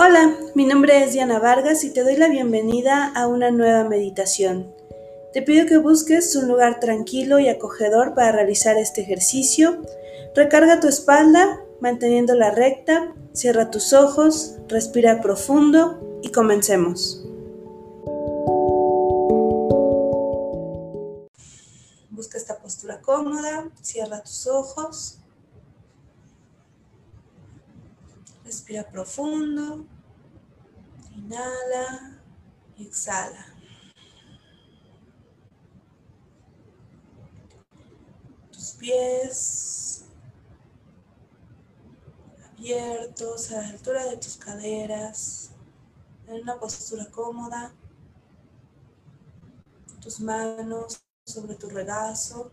Hola, mi nombre es Diana Vargas y te doy la bienvenida a una nueva meditación. Te pido que busques un lugar tranquilo y acogedor para realizar este ejercicio. Recarga tu espalda manteniéndola recta, cierra tus ojos, respira profundo y comencemos. Busca esta postura cómoda, cierra tus ojos. Respira profundo. Inhala y exhala. Tus pies abiertos a la altura de tus caderas, en una postura cómoda. Tus manos sobre tu regazo.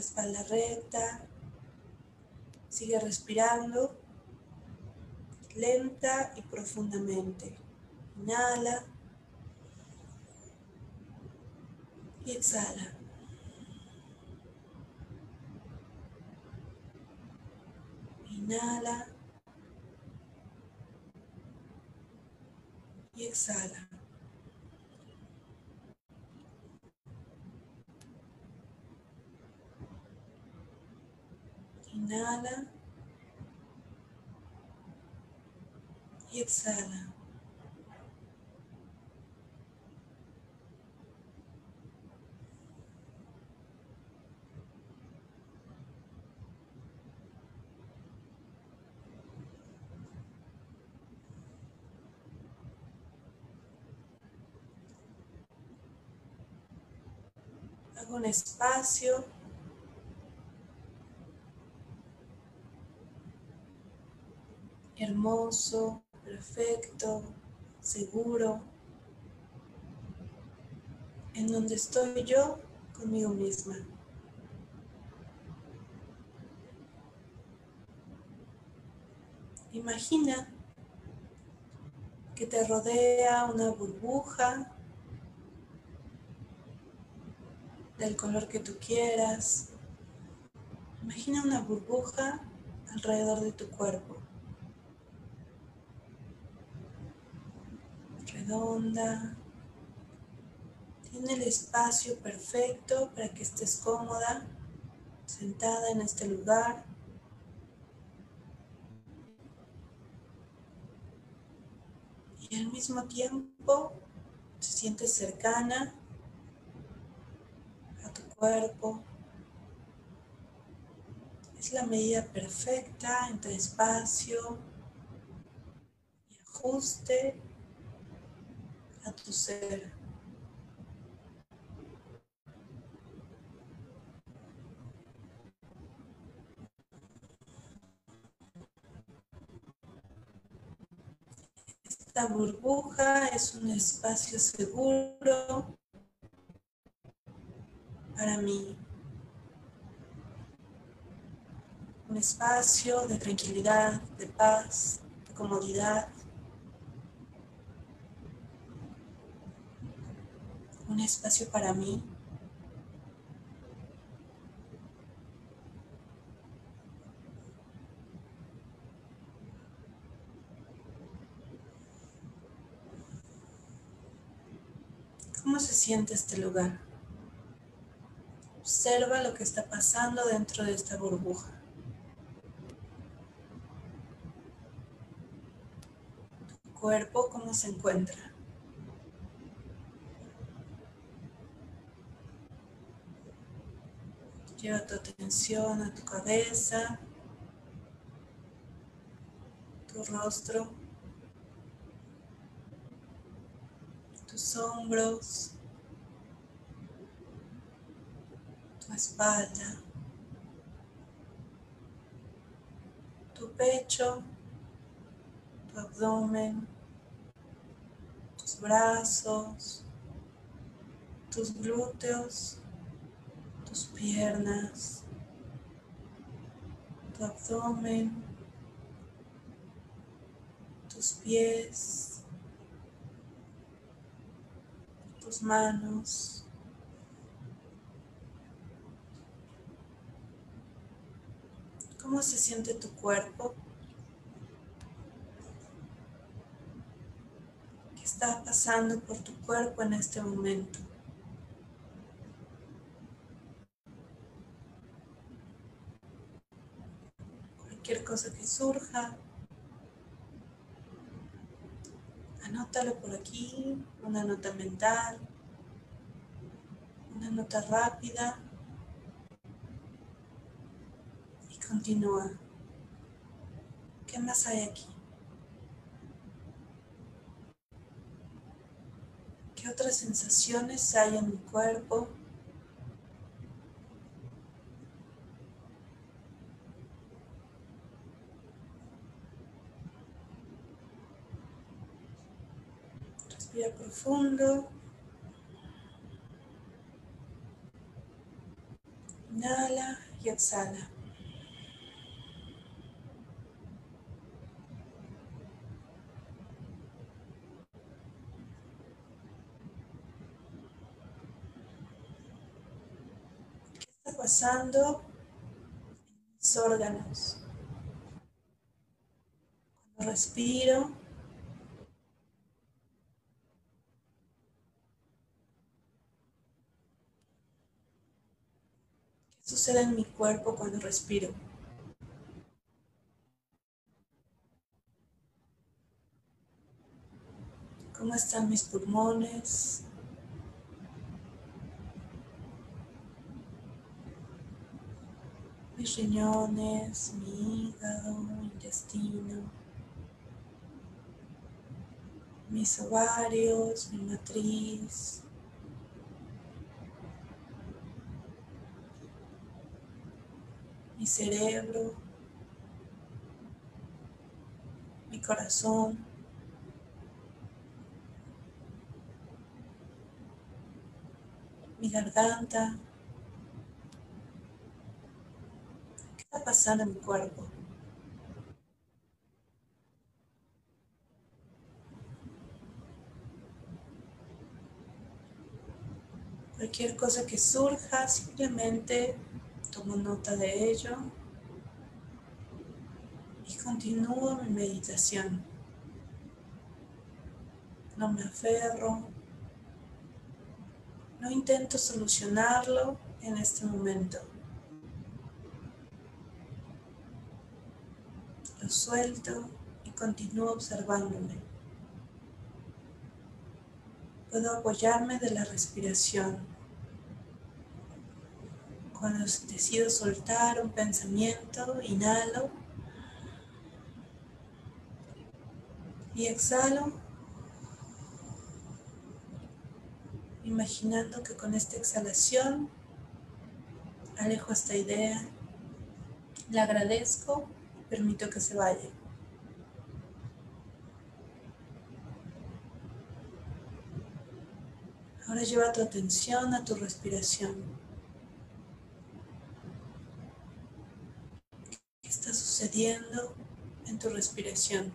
Espalda recta. Sigue respirando lenta y profundamente. Inhala y exhala. Inhala y exhala. Inhala y exhala. Hago un espacio hermoso, perfecto, seguro, en donde estoy yo conmigo misma. Imagina que te rodea una burbuja del color que tú quieras. Imagina una burbuja alrededor de tu cuerpo. Redonda. Tiene el espacio perfecto para que estés cómoda, sentada en este lugar. Y al mismo tiempo te sientes cercana a tu cuerpo. Es la medida perfecta entre espacio y ajuste a tu ser. Esta burbuja es un espacio seguro para mí. Un espacio de tranquilidad, de paz, de comodidad. Un espacio para mí. ¿Cómo se siente este lugar? Observa lo que está pasando dentro de esta burbuja. Tu cuerpo, ¿cómo se encuentra? Lleva tu atención a tu cabeza, tu rostro, tus hombros, tu espalda, tu pecho, tu abdomen, tus brazos, tus glúteos piernas, tu abdomen, tus pies, tus manos, ¿Cómo se siente tu cuerpo? ¿Qué está pasando por tu cuerpo en este momento? Cualquier cosa que surja, anótalo por aquí, una nota mental, una nota rápida y continúa. ¿Qué más hay aquí? ¿Qué otras sensaciones hay en mi cuerpo? Profundo. Inhala y exhala. ¿Qué está pasando en mis órganos? Cuando respiro, sucede en mi cuerpo cuando respiro? ¿Cómo están mis pulmones? Mis riñones, mi hígado, mi intestino, mis ovarios, mi matriz, mi cerebro, mi corazón, mi garganta. ¿Qué está pasando en mi cuerpo? Cualquier cosa que surja, simplemente tomo nota de ello y continúo mi meditación. No me aferro, no intento solucionarlo en este momento. Lo suelto y continúo observándome. Puedo apoyarme de la respiración. Cuando decido soltar un pensamiento, inhalo y exhalo, imaginando que con esta exhalación alejo esta idea, la agradezco permito que se vaya. Ahora lleva tu atención a tu respiración. ¿Qué está sucediendo en tu respiración?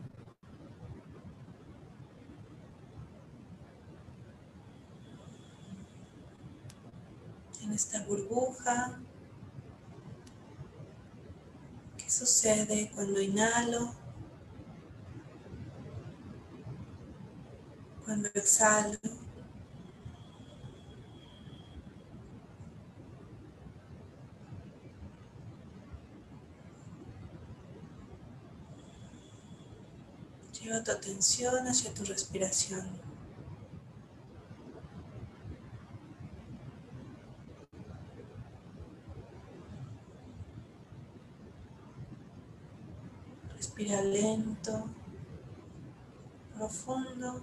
En esta burbuja, ¿qué sucede cuando inhalo? Cuando exhalo. Lleva tu atención hacia tu respiración. Respira lento, profundo,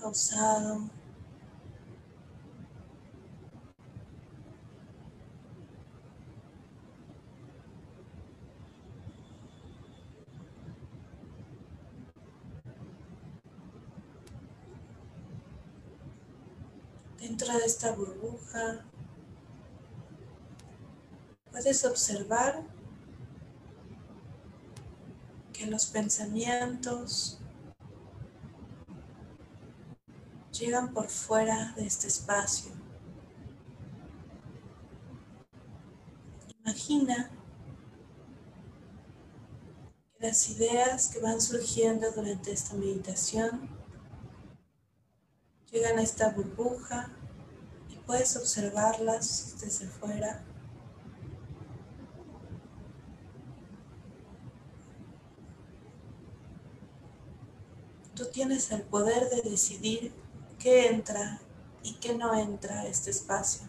pausado. Dentro de esta burbuja puedes observar que los pensamientos llegan por fuera de este espacio. Imagina que las ideas que van surgiendo durante esta meditación llegan a esta burbuja puedes observarlas desde fuera. Tú tienes el poder de decidir qué entra y qué no entra a este espacio.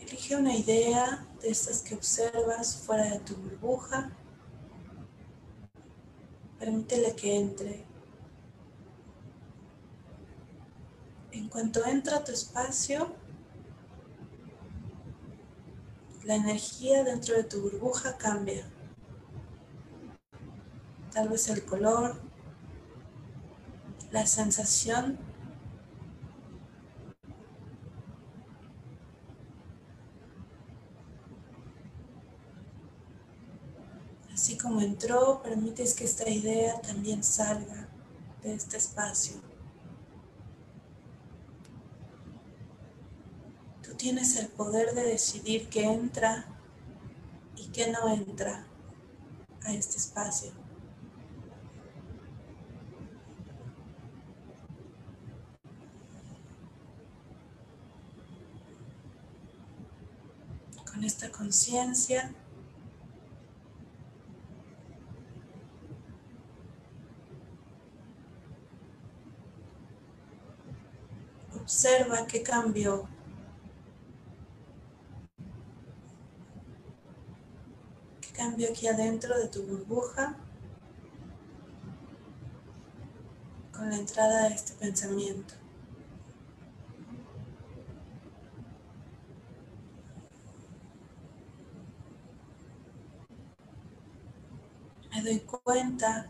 Elige una idea de estas que observas fuera de tu burbuja. Permítele que entre. En cuanto entra tu espacio, la energía dentro de tu burbuja cambia. Tal vez el color, la sensación Así como entró, permites que esta idea también salga de este espacio. Tienes el poder de decidir qué entra y qué no entra a este espacio. Con esta conciencia Observa qué cambió. ¿Qué cambió aquí adentro de tu burbuja con la entrada de este pensamiento? Me doy cuenta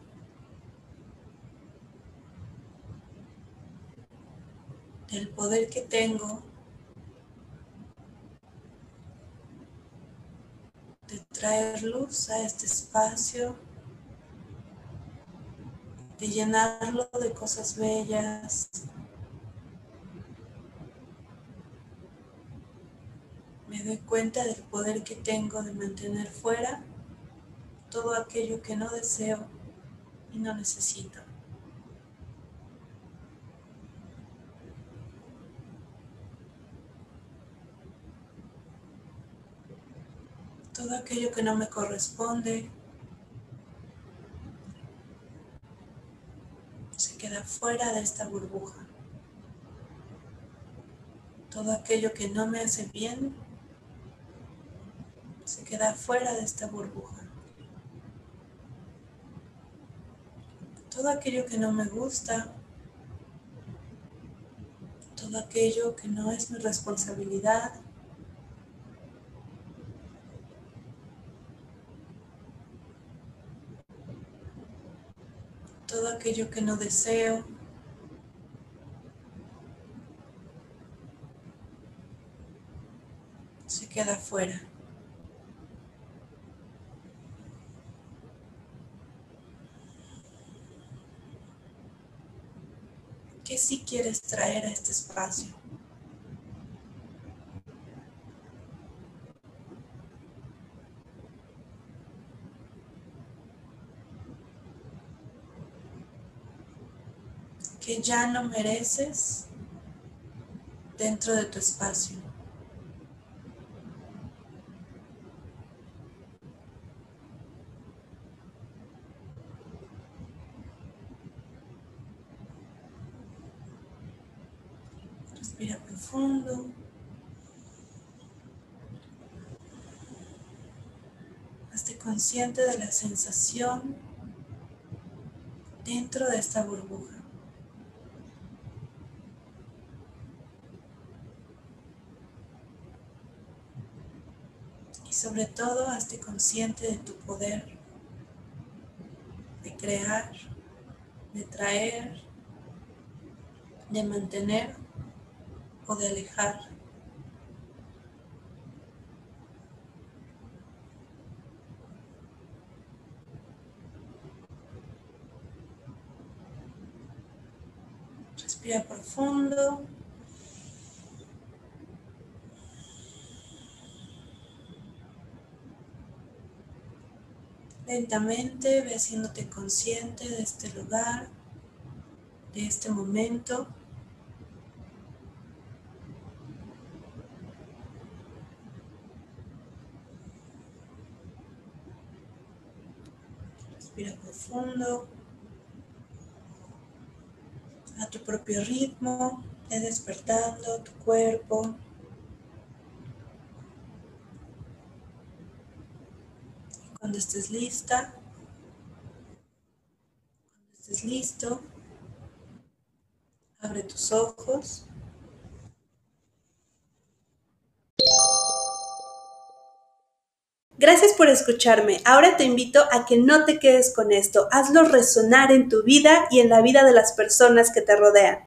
el poder que tengo traer luz a este espacio, de llenarlo de cosas bellas. Me doy cuenta del poder que tengo de mantener fuera todo aquello que no deseo y no necesito. Todo aquello que no me corresponde se queda fuera de esta burbuja. Todo aquello que no me hace bien se queda fuera de esta burbuja. Todo aquello que no me gusta, todo aquello que no es mi responsabilidad, todo aquello que no deseo. Se queda fuera. ¿Qué si quieres traer a este espacio? que ya no mereces dentro de tu espacio. Respira profundo. Hazte consciente de la sensación dentro de esta burbuja. Sobre todo hazte consciente de tu poder de crear, de traer, de mantener o de alejar. Respira profundo. Lentamente ve haciéndote consciente de este lugar, de este momento. Respira profundo. A tu propio ritmo, ve despertando tu cuerpo. Cuando estés lista, cuando estés listo, abre tus ojos. Gracias por escucharme. Ahora te invito a que no te quedes con esto. Hazlo resonar en tu vida y en la vida de las personas que te rodean.